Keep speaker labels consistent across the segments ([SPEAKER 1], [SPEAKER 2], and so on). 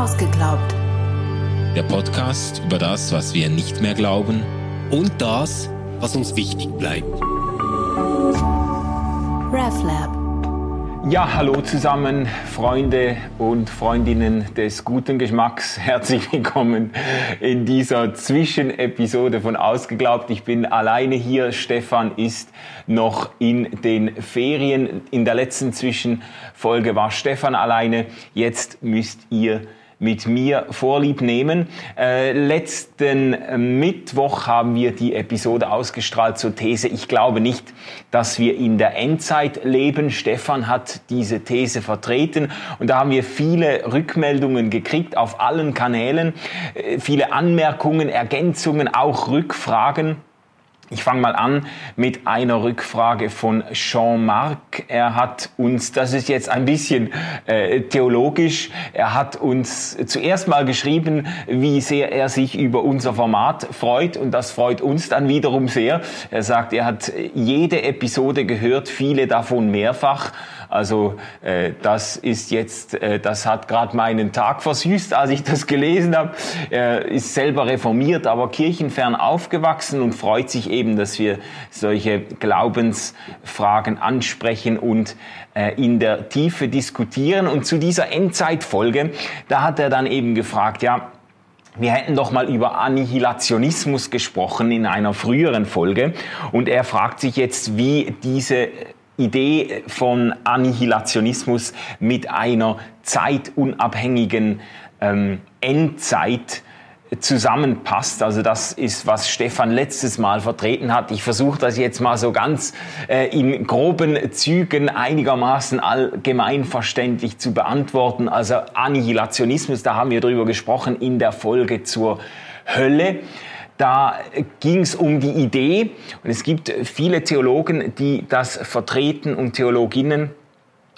[SPEAKER 1] Ausgeglaubt.
[SPEAKER 2] Der Podcast über das, was wir nicht mehr glauben und das, was uns wichtig bleibt.
[SPEAKER 1] RefLab.
[SPEAKER 3] Ja, hallo zusammen, Freunde und Freundinnen des guten Geschmacks. Herzlich willkommen in dieser Zwischenepisode von Ausgeglaubt. Ich bin alleine hier. Stefan ist noch in den Ferien. In der letzten Zwischenfolge war Stefan alleine. Jetzt müsst ihr mit mir Vorlieb nehmen. Äh, letzten äh, Mittwoch haben wir die Episode ausgestrahlt zur These, ich glaube nicht, dass wir in der Endzeit leben. Stefan hat diese These vertreten und da haben wir viele Rückmeldungen gekriegt auf allen Kanälen, äh, viele Anmerkungen, Ergänzungen, auch Rückfragen. Ich fange mal an mit einer Rückfrage von Jean-Marc. Er hat uns, das ist jetzt ein bisschen äh, theologisch, er hat uns zuerst mal geschrieben, wie sehr er sich über unser Format freut und das freut uns dann wiederum sehr. Er sagt, er hat jede Episode gehört, viele davon mehrfach also äh, das ist jetzt, äh, das hat gerade meinen Tag versüßt, als ich das gelesen habe. Er ist selber reformiert, aber kirchenfern aufgewachsen und freut sich eben, dass wir solche Glaubensfragen ansprechen und äh, in der Tiefe diskutieren. Und zu dieser Endzeitfolge, da hat er dann eben gefragt, ja, wir hätten doch mal über Annihilationismus gesprochen in einer früheren Folge und er fragt sich jetzt, wie diese Idee von Annihilationismus mit einer zeitunabhängigen ähm, Endzeit zusammenpasst. Also das ist, was Stefan letztes Mal vertreten hat. Ich versuche das jetzt mal so ganz äh, in groben Zügen einigermaßen allgemeinverständlich zu beantworten. Also Annihilationismus, da haben wir drüber gesprochen in der Folge zur Hölle. Da ging es um die Idee, und es gibt viele Theologen, die das vertreten und Theologinnen,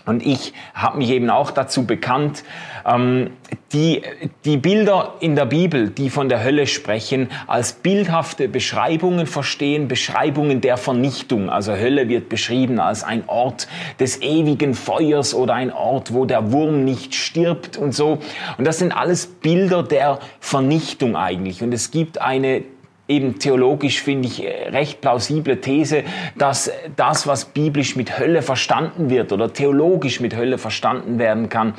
[SPEAKER 3] und ich habe mich eben auch dazu bekannt, ähm, die, die Bilder in der Bibel, die von der Hölle sprechen, als bildhafte Beschreibungen verstehen, Beschreibungen der Vernichtung. Also Hölle wird beschrieben als ein Ort des ewigen Feuers oder ein Ort, wo der Wurm nicht stirbt und so. Und das sind alles Bilder der Vernichtung eigentlich. Und es gibt eine eben theologisch finde ich recht plausible These, dass das, was biblisch mit Hölle verstanden wird oder theologisch mit Hölle verstanden werden kann,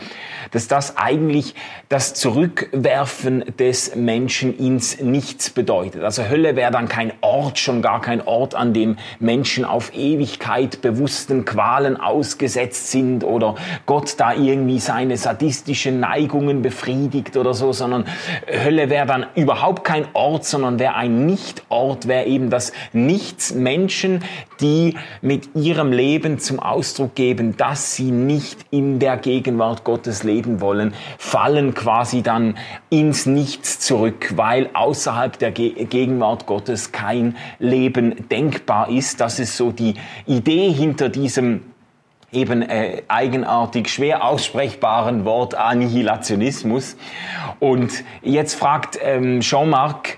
[SPEAKER 3] dass das eigentlich das Zurückwerfen des Menschen ins Nichts bedeutet. Also Hölle wäre dann kein Ort, schon gar kein Ort, an dem Menschen auf Ewigkeit bewussten Qualen ausgesetzt sind oder Gott da irgendwie seine sadistischen Neigungen befriedigt oder so, sondern Hölle wäre dann überhaupt kein Ort, sondern wäre ein Nichtort wäre eben das Nichts Menschen, die mit ihrem Leben zum Ausdruck geben, dass sie nicht in der Gegenwart Gottes leben wollen, fallen quasi dann ins Nichts zurück, weil außerhalb der Gegenwart Gottes kein Leben denkbar ist. Das ist so die Idee hinter diesem eben äh, eigenartig schwer aussprechbaren Wort Annihilationismus. Und jetzt fragt ähm, Jean-Marc,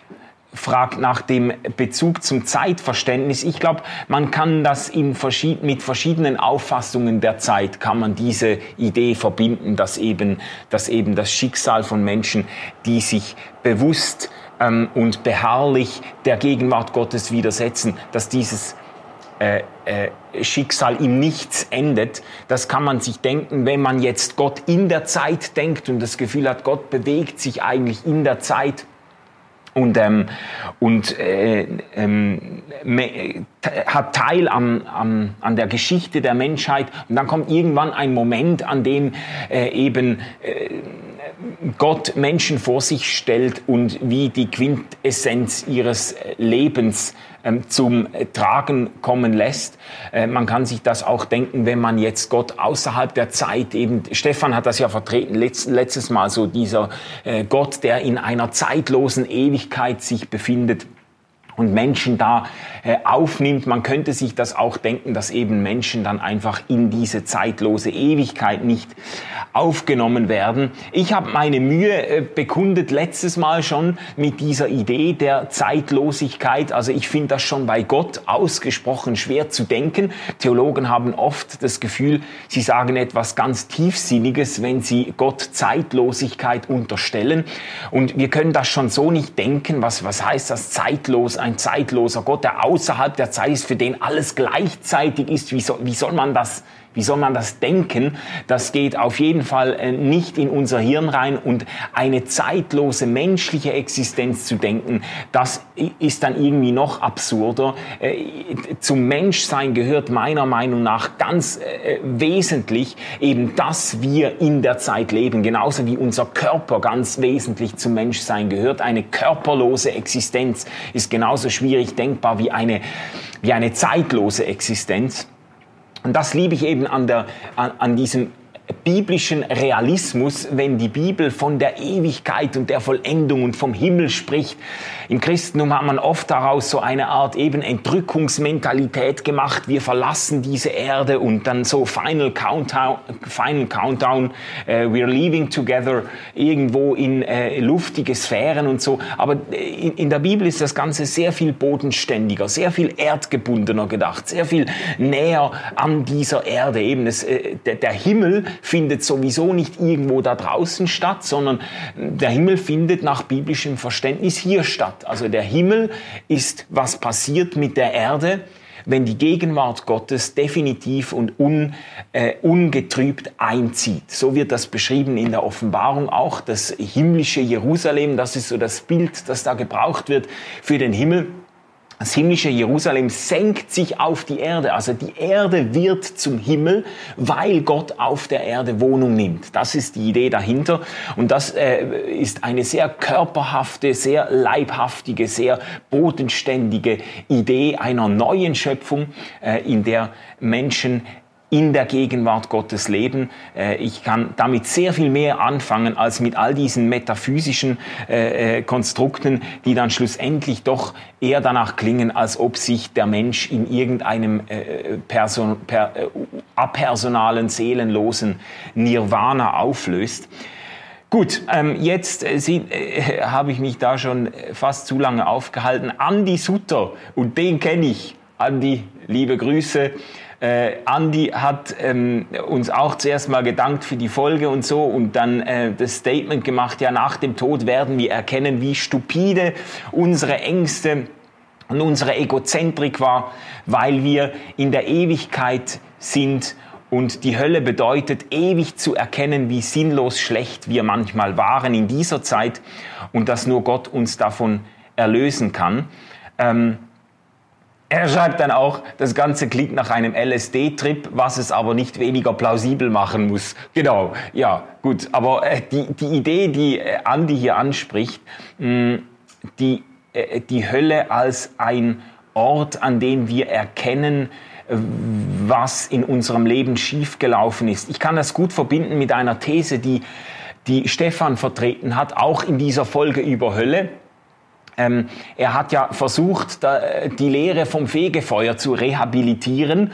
[SPEAKER 3] fragt nach dem Bezug zum Zeitverständnis. Ich glaube, man kann das verschied mit verschiedenen Auffassungen der Zeit kann man diese Idee verbinden, dass eben, dass eben das Schicksal von Menschen, die sich bewusst ähm, und beharrlich der Gegenwart Gottes widersetzen, dass dieses äh, äh, Schicksal im Nichts endet. Das kann man sich denken, wenn man jetzt Gott in der Zeit denkt und das Gefühl hat, Gott bewegt sich eigentlich in der Zeit und, ähm, und äh, ähm, hat Teil am, am, an der Geschichte der Menschheit. Und dann kommt irgendwann ein Moment, an dem äh, eben äh, Gott Menschen vor sich stellt und wie die Quintessenz ihres Lebens ähm, zum Tragen kommen lässt. Äh, man kann sich das auch denken, wenn man jetzt Gott außerhalb der Zeit eben, Stefan hat das ja vertreten letztes Mal, so dieser äh, Gott, der in einer zeitlosen Ewigkeit sich befindet und Menschen da äh, aufnimmt. Man könnte sich das auch denken, dass eben Menschen dann einfach in diese zeitlose Ewigkeit nicht aufgenommen werden. Ich habe meine Mühe äh, bekundet letztes Mal schon mit dieser Idee der Zeitlosigkeit. Also ich finde das schon bei Gott ausgesprochen schwer zu denken. Theologen haben oft das Gefühl, sie sagen etwas ganz Tiefsinniges, wenn sie Gott Zeitlosigkeit unterstellen. Und wir können das schon so nicht denken. Was, was heißt das zeitlos? Ein zeitloser Gott, der außerhalb der Zeit ist, für den alles gleichzeitig ist. Wie soll, wie soll man das wie soll man das denken? Das geht auf jeden Fall äh, nicht in unser Hirn rein und eine zeitlose menschliche Existenz zu denken, das ist dann irgendwie noch absurder. Äh, zum Menschsein gehört meiner Meinung nach ganz äh, wesentlich eben, dass wir in der Zeit leben, genauso wie unser Körper ganz wesentlich zum Menschsein gehört. Eine körperlose Existenz ist genauso schwierig denkbar wie eine, wie eine zeitlose Existenz. Und das liebe ich eben an, der, an, an diesem biblischen Realismus, wenn die Bibel von der Ewigkeit und der Vollendung und vom Himmel spricht. Im Christentum hat man oft daraus so eine Art eben Entrückungsmentalität gemacht. Wir verlassen diese Erde und dann so Final Countdown, Final Countdown, uh, we're leaving together irgendwo in uh, luftige Sphären und so. Aber in, in der Bibel ist das Ganze sehr viel bodenständiger, sehr viel erdgebundener gedacht, sehr viel näher an dieser Erde. Eben das, äh, der, der Himmel findet sowieso nicht irgendwo da draußen statt, sondern der Himmel findet nach biblischem Verständnis hier statt. Also der Himmel ist, was passiert mit der Erde, wenn die Gegenwart Gottes definitiv und un, äh, ungetrübt einzieht. So wird das beschrieben in der Offenbarung auch. Das himmlische Jerusalem, das ist so das Bild, das da gebraucht wird für den Himmel. Das himmlische Jerusalem senkt sich auf die Erde. Also die Erde wird zum Himmel, weil Gott auf der Erde Wohnung nimmt. Das ist die Idee dahinter. Und das äh, ist eine sehr körperhafte, sehr leibhaftige, sehr bodenständige Idee einer neuen Schöpfung, äh, in der Menschen in der Gegenwart Gottes leben. Äh, ich kann damit sehr viel mehr anfangen als mit all diesen metaphysischen äh, äh, Konstrukten, die dann schlussendlich doch eher danach klingen, als ob sich der Mensch in irgendeinem Person, per, apersonalen, seelenlosen Nirvana auflöst. Gut, ähm, jetzt habe ich mich da schon fast zu lange aufgehalten. Andi Sutter, und den kenne ich. Andi, liebe Grüße. Äh, Andy hat ähm, uns auch zuerst mal gedankt für die Folge und so und dann äh, das Statement gemacht, ja, nach dem Tod werden wir erkennen, wie stupide unsere Ängste und unsere Egozentrik war, weil wir in der Ewigkeit sind und die Hölle bedeutet, ewig zu erkennen, wie sinnlos schlecht wir manchmal waren in dieser Zeit und dass nur Gott uns davon erlösen kann. Ähm, er schreibt dann auch, das Ganze klingt nach einem LSD-Trip, was es aber nicht weniger plausibel machen muss. Genau, ja, gut. Aber äh, die, die Idee, die äh, Andi hier anspricht, mh, die, äh, die Hölle als ein Ort, an dem wir erkennen, was in unserem Leben schiefgelaufen ist. Ich kann das gut verbinden mit einer These, die, die Stefan vertreten hat, auch in dieser Folge über Hölle. Ähm, er hat ja versucht, da, die Lehre vom Fegefeuer zu rehabilitieren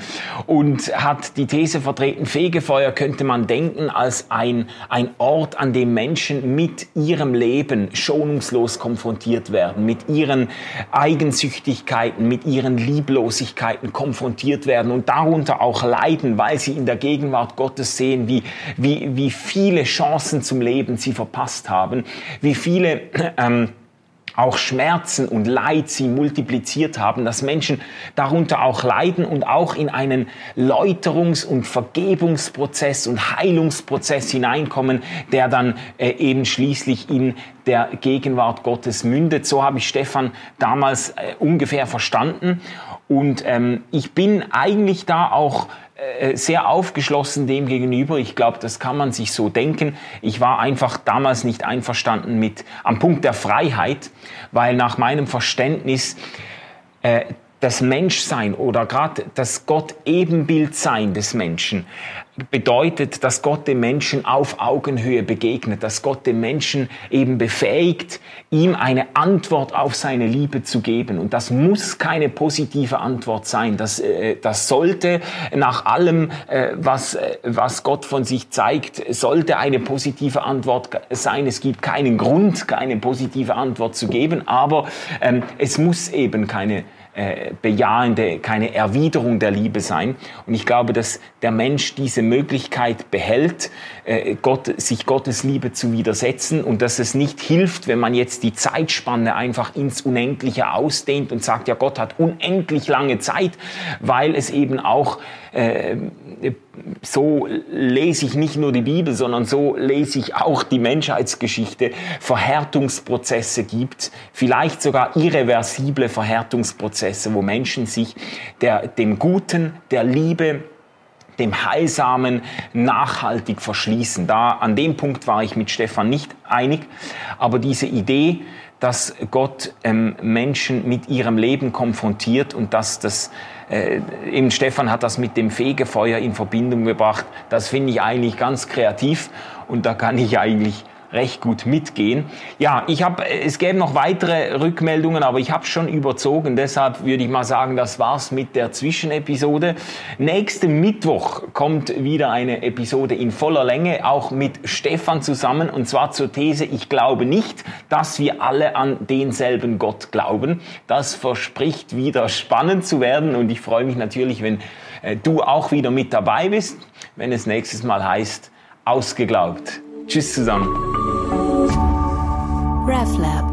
[SPEAKER 3] und hat die These vertreten, Fegefeuer könnte man denken als ein, ein Ort, an dem Menschen mit ihrem Leben schonungslos konfrontiert werden, mit ihren Eigensüchtigkeiten, mit ihren Lieblosigkeiten konfrontiert werden und darunter auch leiden, weil sie in der Gegenwart Gottes sehen, wie, wie, wie viele Chancen zum Leben sie verpasst haben, wie viele ähm, auch Schmerzen und Leid sie multipliziert haben, dass Menschen darunter auch leiden und auch in einen Läuterungs- und Vergebungsprozess und Heilungsprozess hineinkommen, der dann äh, eben schließlich in der Gegenwart Gottes mündet. So habe ich Stefan damals äh, ungefähr verstanden. Und ähm, ich bin eigentlich da auch sehr aufgeschlossen dem gegenüber. Ich glaube, das kann man sich so denken. Ich war einfach damals nicht einverstanden mit am Punkt der Freiheit, weil nach meinem Verständnis äh, das Menschsein oder gerade das Gott-Ebenbild sein des Menschen bedeutet, dass Gott dem Menschen auf Augenhöhe begegnet, dass Gott dem Menschen eben befähigt, ihm eine Antwort auf seine Liebe zu geben. Und das muss keine positive Antwort sein. Das, äh, das sollte nach allem, äh, was, äh, was Gott von sich zeigt, sollte eine positive Antwort sein. Es gibt keinen Grund, keine positive Antwort zu geben, aber ähm, es muss eben keine äh, bejahende, keine Erwiderung der Liebe sein. Und ich glaube, dass der Mensch diese Möglichkeit behält, äh, Gott, sich Gottes Liebe zu widersetzen und dass es nicht hilft, wenn man jetzt die Zeitspanne einfach ins Unendliche ausdehnt und sagt, ja, Gott hat unendlich lange Zeit, weil es eben auch äh, so lese ich nicht nur die Bibel, sondern so lese ich auch die Menschheitsgeschichte, Verhärtungsprozesse gibt, vielleicht sogar irreversible Verhärtungsprozesse, wo Menschen sich der, dem Guten, der Liebe, dem Heilsamen nachhaltig verschließen. Da an dem Punkt war ich mit Stefan nicht einig, aber diese Idee, dass Gott ähm, Menschen mit ihrem Leben konfrontiert und dass das äh, eben Stefan hat das mit dem Fegefeuer in Verbindung gebracht. Das finde ich eigentlich ganz kreativ und da kann ich eigentlich recht gut mitgehen. Ja, ich habe, es gäbe noch weitere Rückmeldungen, aber ich habe schon überzogen. Deshalb würde ich mal sagen, das war's mit der Zwischenepisode. Nächsten Mittwoch kommt wieder eine Episode in voller Länge, auch mit Stefan zusammen, und zwar zur These, ich glaube nicht, dass wir alle an denselben Gott glauben. Das verspricht wieder spannend zu werden und ich freue mich natürlich, wenn äh, du auch wieder mit dabei bist, wenn es nächstes Mal heißt, ausgeglaubt. Tschüss zusammen. RefLab